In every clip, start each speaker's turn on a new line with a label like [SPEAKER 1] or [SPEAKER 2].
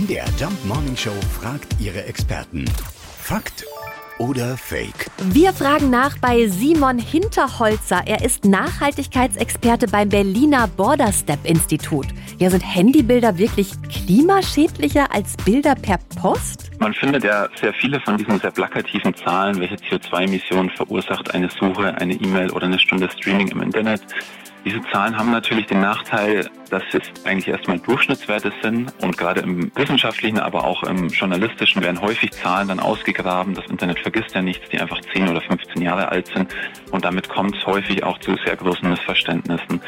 [SPEAKER 1] MDR Jump Morning Show fragt ihre Experten. Fakt oder Fake?
[SPEAKER 2] Wir fragen nach bei Simon Hinterholzer. Er ist Nachhaltigkeitsexperte beim Berliner Border Step Institut. Ja, sind Handybilder wirklich klimaschädlicher als Bilder per Post?
[SPEAKER 3] Man findet ja sehr viele von diesen sehr plakativen Zahlen, welche CO2-Emissionen verursacht eine Suche, eine E-Mail oder eine Stunde Streaming im Internet. Diese Zahlen haben natürlich den Nachteil, dass es eigentlich erstmal Durchschnittswerte sind und gerade im wissenschaftlichen, aber auch im journalistischen werden häufig Zahlen dann ausgegraben. Das Internet vergisst ja nichts, die einfach 10 oder 15 Jahre alt sind und damit kommt es häufig auch zu sehr großen Missverständnissen.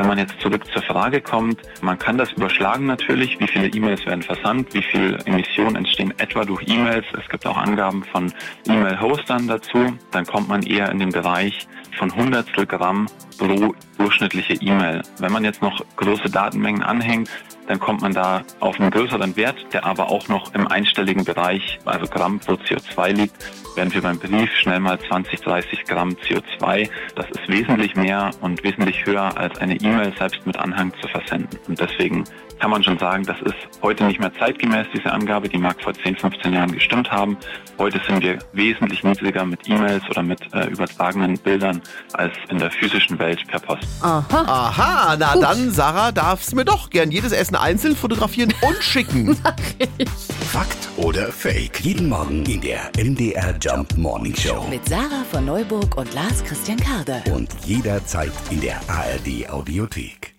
[SPEAKER 3] Wenn man jetzt zurück zur Frage kommt, man kann das überschlagen natürlich, wie viele E-Mails werden versandt, wie viele Emissionen entstehen etwa durch E-Mails. Es gibt auch Angaben von E-Mail-Hostern dazu. Dann kommt man eher in den Bereich von Hundertstel Gramm pro durchschnittliche E-Mail. Wenn man jetzt noch große Datenmengen anhängt, dann kommt man da auf einen größeren Wert, der aber auch noch im einstelligen Bereich, also Gramm pro CO2 liegt, werden wir beim Brief schnell mal 20, 30 Gramm CO2. Das ist wesentlich mehr und wesentlich höher als eine E-Mail selbst mit Anhang zu versenden. Und deswegen kann man schon sagen, das ist heute nicht mehr zeitgemäß, diese Angabe. Die mag vor 10, 15 Jahren gestimmt haben. Heute sind wir wesentlich niedriger mit E-Mails oder mit äh, übertragenen Bildern als in der physischen Welt per Post.
[SPEAKER 2] Aha.
[SPEAKER 4] Aha, na
[SPEAKER 2] Gut.
[SPEAKER 4] dann, Sarah, darfst mir doch gern jedes Essen einzeln fotografieren und schicken.
[SPEAKER 1] Fakt oder Fake? Jeden Morgen in der MDR Jump Morning Show.
[SPEAKER 5] Mit Sarah von Neuburg und Lars Christian Karde.
[SPEAKER 1] Und jederzeit in der ARD Audiothek.